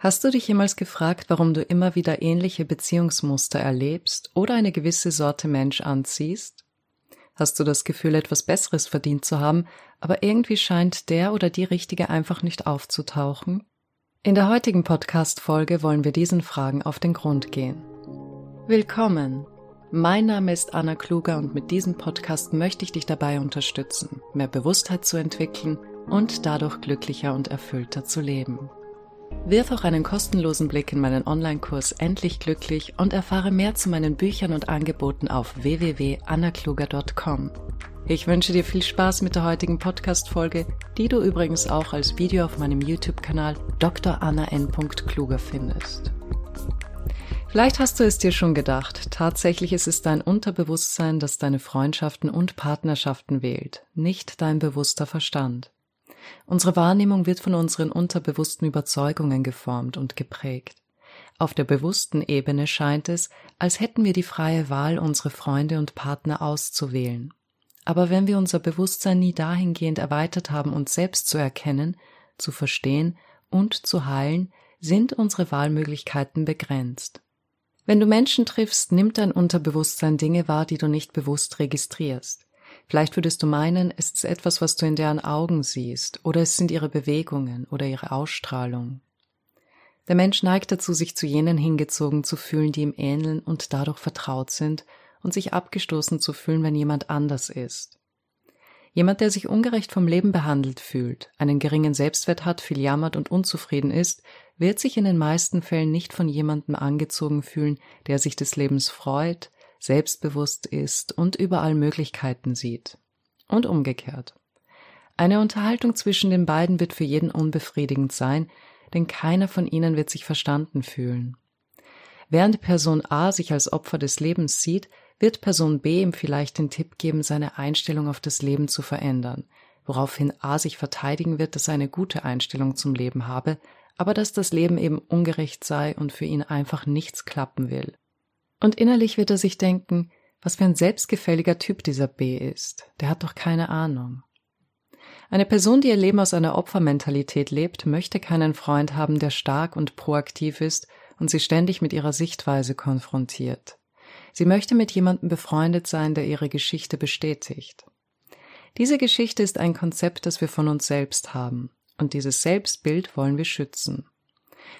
Hast du dich jemals gefragt, warum du immer wieder ähnliche Beziehungsmuster erlebst oder eine gewisse Sorte Mensch anziehst? Hast du das Gefühl, etwas Besseres verdient zu haben, aber irgendwie scheint der oder die Richtige einfach nicht aufzutauchen? In der heutigen Podcast-Folge wollen wir diesen Fragen auf den Grund gehen. Willkommen! Mein Name ist Anna Kluger und mit diesem Podcast möchte ich dich dabei unterstützen, mehr Bewusstheit zu entwickeln und dadurch glücklicher und erfüllter zu leben. Wirf auch einen kostenlosen Blick in meinen Online-Kurs Endlich Glücklich und erfahre mehr zu meinen Büchern und Angeboten auf www.annakluger.com. Ich wünsche dir viel Spaß mit der heutigen Podcast-Folge, die du übrigens auch als Video auf meinem YouTube-Kanal Dr. Anna N. Kluger findest. Vielleicht hast du es dir schon gedacht, tatsächlich ist es dein Unterbewusstsein, das deine Freundschaften und Partnerschaften wählt, nicht dein bewusster Verstand. Unsere Wahrnehmung wird von unseren unterbewussten Überzeugungen geformt und geprägt. Auf der bewussten Ebene scheint es, als hätten wir die freie Wahl, unsere Freunde und Partner auszuwählen. Aber wenn wir unser Bewusstsein nie dahingehend erweitert haben, uns selbst zu erkennen, zu verstehen und zu heilen, sind unsere Wahlmöglichkeiten begrenzt. Wenn du Menschen triffst, nimmt dein Unterbewusstsein Dinge wahr, die du nicht bewusst registrierst. Vielleicht würdest du meinen, es ist etwas, was du in deren Augen siehst, oder es sind ihre Bewegungen oder ihre Ausstrahlung. Der Mensch neigt dazu, sich zu jenen hingezogen zu fühlen, die ihm ähneln und dadurch vertraut sind, und sich abgestoßen zu fühlen, wenn jemand anders ist. Jemand, der sich ungerecht vom Leben behandelt fühlt, einen geringen Selbstwert hat, viel jammert und unzufrieden ist, wird sich in den meisten Fällen nicht von jemandem angezogen fühlen, der sich des Lebens freut, selbstbewusst ist und überall Möglichkeiten sieht. Und umgekehrt. Eine Unterhaltung zwischen den beiden wird für jeden unbefriedigend sein, denn keiner von ihnen wird sich verstanden fühlen. Während Person A sich als Opfer des Lebens sieht, wird Person B ihm vielleicht den Tipp geben, seine Einstellung auf das Leben zu verändern, woraufhin A sich verteidigen wird, dass er eine gute Einstellung zum Leben habe, aber dass das Leben eben ungerecht sei und für ihn einfach nichts klappen will. Und innerlich wird er sich denken, was für ein selbstgefälliger Typ dieser B ist. Der hat doch keine Ahnung. Eine Person, die ihr Leben aus einer Opfermentalität lebt, möchte keinen Freund haben, der stark und proaktiv ist und sie ständig mit ihrer Sichtweise konfrontiert. Sie möchte mit jemandem befreundet sein, der ihre Geschichte bestätigt. Diese Geschichte ist ein Konzept, das wir von uns selbst haben, und dieses Selbstbild wollen wir schützen.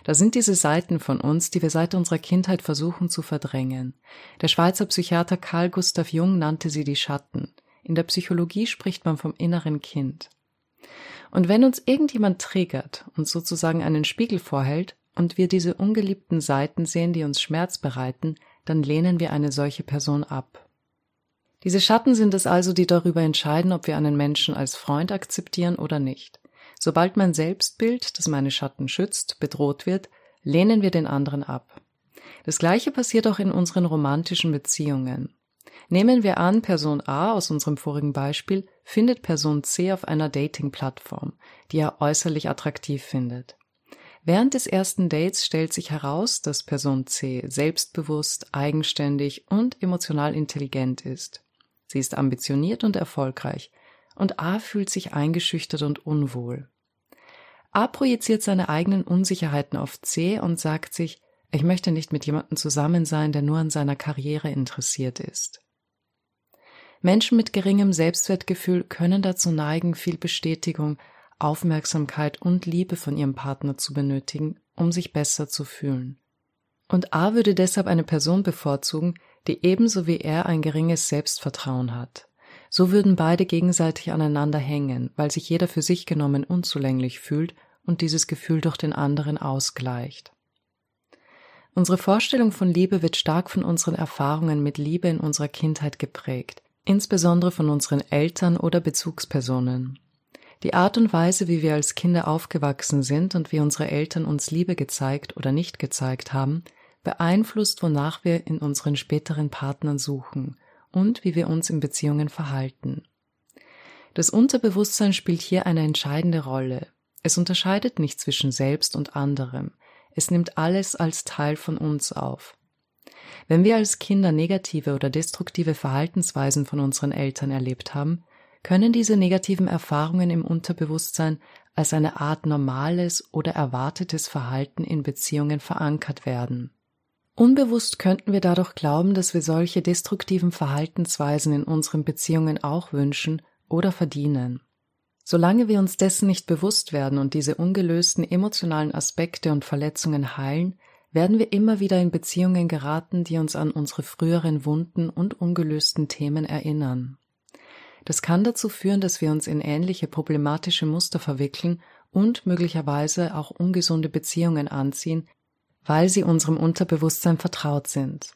Da sind diese Seiten von uns, die wir seit unserer Kindheit versuchen zu verdrängen. Der Schweizer Psychiater Carl Gustav Jung nannte sie die Schatten. In der Psychologie spricht man vom inneren Kind. Und wenn uns irgendjemand triggert und sozusagen einen Spiegel vorhält und wir diese ungeliebten Seiten sehen, die uns Schmerz bereiten, dann lehnen wir eine solche Person ab. Diese Schatten sind es also, die darüber entscheiden, ob wir einen Menschen als Freund akzeptieren oder nicht. Sobald mein Selbstbild, das meine Schatten schützt, bedroht wird, lehnen wir den anderen ab. Das gleiche passiert auch in unseren romantischen Beziehungen. Nehmen wir an, Person A aus unserem vorigen Beispiel findet Person C auf einer Dating-Plattform, die er äußerlich attraktiv findet. Während des ersten Dates stellt sich heraus, dass Person C selbstbewusst, eigenständig und emotional intelligent ist. Sie ist ambitioniert und erfolgreich, und A fühlt sich eingeschüchtert und unwohl. A projiziert seine eigenen Unsicherheiten auf C und sagt sich, ich möchte nicht mit jemandem zusammen sein, der nur an seiner Karriere interessiert ist. Menschen mit geringem Selbstwertgefühl können dazu neigen, viel Bestätigung, Aufmerksamkeit und Liebe von ihrem Partner zu benötigen, um sich besser zu fühlen. Und A würde deshalb eine Person bevorzugen, die ebenso wie er ein geringes Selbstvertrauen hat. So würden beide gegenseitig aneinander hängen, weil sich jeder für sich genommen unzulänglich fühlt und dieses Gefühl durch den anderen ausgleicht. Unsere Vorstellung von Liebe wird stark von unseren Erfahrungen mit Liebe in unserer Kindheit geprägt, insbesondere von unseren Eltern oder Bezugspersonen. Die Art und Weise, wie wir als Kinder aufgewachsen sind und wie unsere Eltern uns Liebe gezeigt oder nicht gezeigt haben, beeinflusst, wonach wir in unseren späteren Partnern suchen und wie wir uns in Beziehungen verhalten. Das Unterbewusstsein spielt hier eine entscheidende Rolle. Es unterscheidet nicht zwischen selbst und anderem. Es nimmt alles als Teil von uns auf. Wenn wir als Kinder negative oder destruktive Verhaltensweisen von unseren Eltern erlebt haben, können diese negativen Erfahrungen im Unterbewusstsein als eine Art normales oder erwartetes Verhalten in Beziehungen verankert werden. Unbewusst könnten wir dadurch glauben, dass wir solche destruktiven Verhaltensweisen in unseren Beziehungen auch wünschen oder verdienen. Solange wir uns dessen nicht bewusst werden und diese ungelösten emotionalen Aspekte und Verletzungen heilen, werden wir immer wieder in Beziehungen geraten, die uns an unsere früheren Wunden und ungelösten Themen erinnern. Das kann dazu führen, dass wir uns in ähnliche problematische Muster verwickeln und möglicherweise auch ungesunde Beziehungen anziehen, weil sie unserem Unterbewusstsein vertraut sind.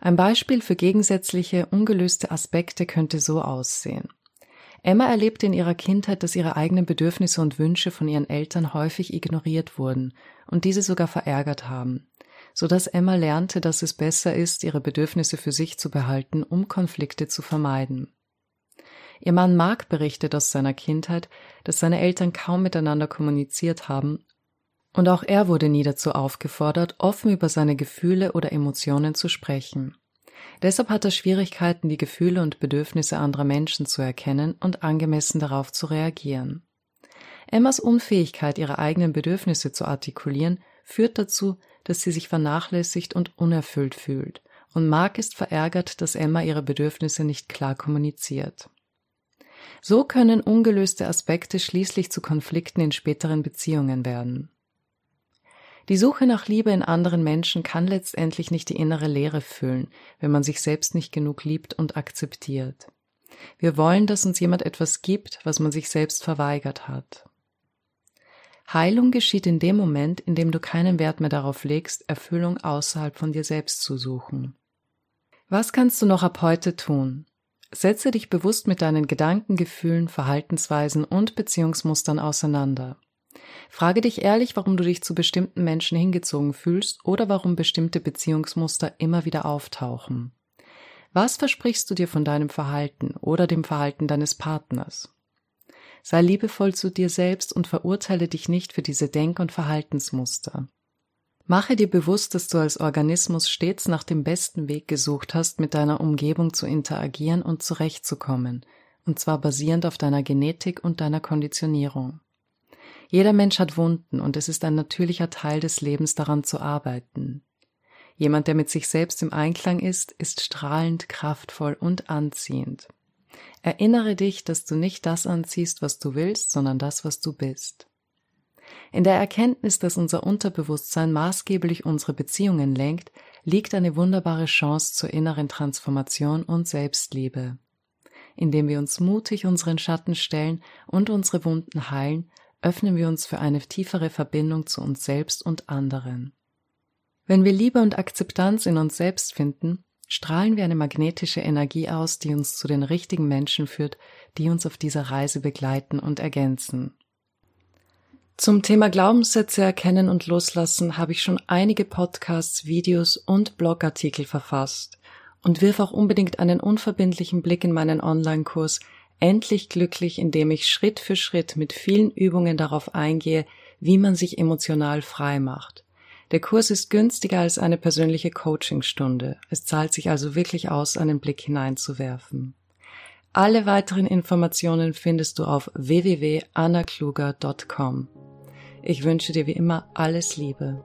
Ein Beispiel für gegensätzliche, ungelöste Aspekte könnte so aussehen. Emma erlebte in ihrer Kindheit, dass ihre eigenen Bedürfnisse und Wünsche von ihren Eltern häufig ignoriert wurden und diese sogar verärgert haben, so dass Emma lernte, dass es besser ist, ihre Bedürfnisse für sich zu behalten, um Konflikte zu vermeiden. Ihr Mann Mark berichtet aus seiner Kindheit, dass seine Eltern kaum miteinander kommuniziert haben, und auch er wurde nie dazu aufgefordert, offen über seine Gefühle oder Emotionen zu sprechen. Deshalb hat er Schwierigkeiten, die Gefühle und Bedürfnisse anderer Menschen zu erkennen und angemessen darauf zu reagieren. Emmas Unfähigkeit, ihre eigenen Bedürfnisse zu artikulieren, führt dazu, dass sie sich vernachlässigt und unerfüllt fühlt, und Mark ist verärgert, dass Emma ihre Bedürfnisse nicht klar kommuniziert. So können ungelöste Aspekte schließlich zu Konflikten in späteren Beziehungen werden. Die Suche nach Liebe in anderen Menschen kann letztendlich nicht die innere Leere füllen, wenn man sich selbst nicht genug liebt und akzeptiert. Wir wollen, dass uns jemand etwas gibt, was man sich selbst verweigert hat. Heilung geschieht in dem Moment, in dem du keinen Wert mehr darauf legst, Erfüllung außerhalb von dir selbst zu suchen. Was kannst du noch ab heute tun? Setze dich bewusst mit deinen Gedanken, Gefühlen, Verhaltensweisen und Beziehungsmustern auseinander. Frage dich ehrlich, warum du dich zu bestimmten Menschen hingezogen fühlst oder warum bestimmte Beziehungsmuster immer wieder auftauchen. Was versprichst du dir von deinem Verhalten oder dem Verhalten deines Partners? Sei liebevoll zu dir selbst und verurteile dich nicht für diese Denk- und Verhaltensmuster. Mache dir bewusst, dass du als Organismus stets nach dem besten Weg gesucht hast, mit deiner Umgebung zu interagieren und zurechtzukommen, und zwar basierend auf deiner Genetik und deiner Konditionierung. Jeder Mensch hat Wunden und es ist ein natürlicher Teil des Lebens daran zu arbeiten. Jemand, der mit sich selbst im Einklang ist, ist strahlend, kraftvoll und anziehend. Erinnere dich, dass du nicht das anziehst, was du willst, sondern das, was du bist. In der Erkenntnis, dass unser Unterbewusstsein maßgeblich unsere Beziehungen lenkt, liegt eine wunderbare Chance zur inneren Transformation und Selbstliebe. Indem wir uns mutig unseren Schatten stellen und unsere Wunden heilen, öffnen wir uns für eine tiefere Verbindung zu uns selbst und anderen. Wenn wir Liebe und Akzeptanz in uns selbst finden, strahlen wir eine magnetische Energie aus, die uns zu den richtigen Menschen führt, die uns auf dieser Reise begleiten und ergänzen. Zum Thema Glaubenssätze erkennen und loslassen habe ich schon einige Podcasts, Videos und Blogartikel verfasst und wirf auch unbedingt einen unverbindlichen Blick in meinen Online-Kurs Endlich glücklich, indem ich Schritt für Schritt mit vielen Übungen darauf eingehe, wie man sich emotional frei macht. Der Kurs ist günstiger als eine persönliche Coachingstunde. Es zahlt sich also wirklich aus, einen Blick hineinzuwerfen. Alle weiteren Informationen findest du auf www.annakluger.com. Ich wünsche dir wie immer alles Liebe.